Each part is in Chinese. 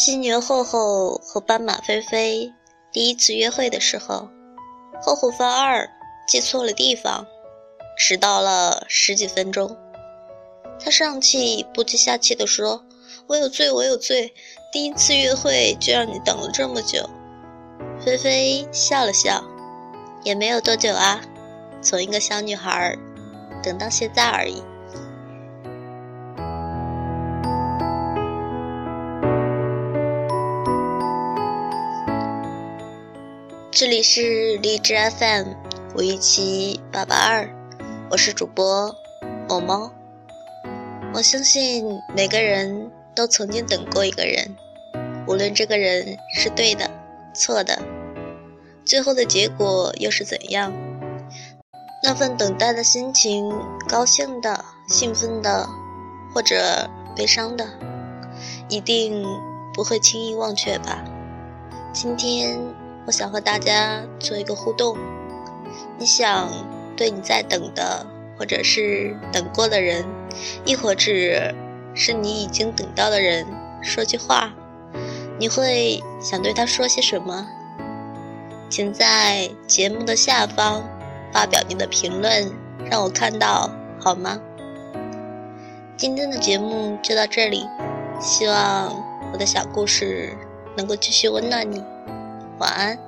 犀牛厚厚和斑马菲菲第一次约会的时候，厚厚犯二，记错了地方，迟到了十几分钟。他上气不接下气地说：“我有罪，我有罪，第一次约会就让你等了这么久。”菲菲笑了笑，也没有多久啊，从一个小女孩等到现在而已。这里是荔枝 FM 五一七八八二，我是主播某猫。我相信每个人都曾经等过一个人，无论这个人是对的、错的，最后的结果又是怎样，那份等待的心情，高兴的、兴奋的，或者悲伤的，一定不会轻易忘却吧？今天。我想和大家做一个互动，你想对你在等的，或者是等过的人，亦或者是你已经等到的人说句话，你会想对他说些什么？请在节目的下方发表你的评论，让我看到好吗？今天的节目就到这里，希望我的小故事能够继续温暖你。晚安。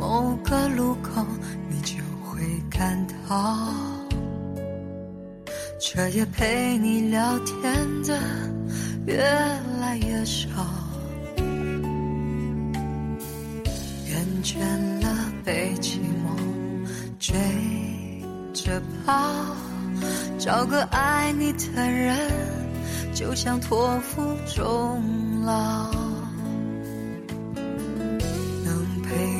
某个路口，你就会感到，彻夜陪你聊天的越来越少，厌倦了被寂寞追着跑，找个爱你的人，就像托付终老。能陪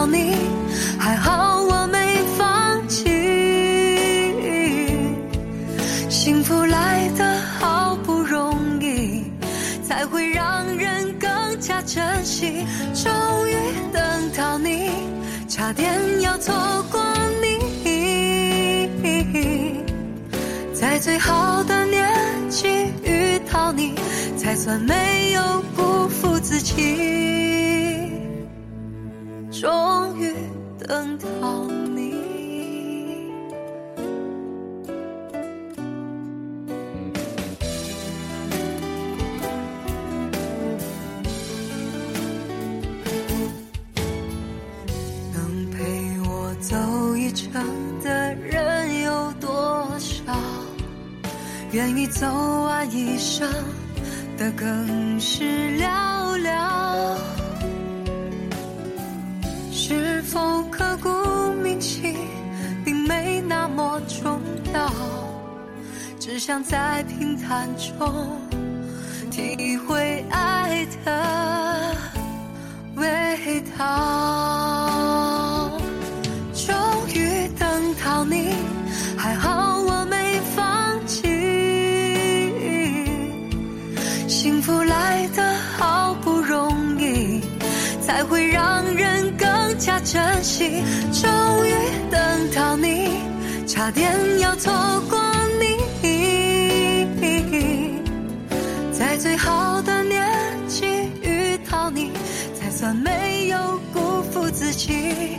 到你，还好我没放弃。幸福来得好不容易，才会让人更加珍惜。终于等到你，差点要错过你，在最好的年纪遇到你，才算没有辜负自己。终于等到你，能陪我走一程的人有多少？愿意走完一生的更是寥。否刻骨铭心并没那么重要只想在平淡中体会爱的味道。终于等到你还好我没放弃。幸福来得好不容易才会让人加珍惜。终于等到你，差点要错过你，在最好的年纪遇到你，才算没有辜负自己。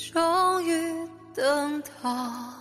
终于等到。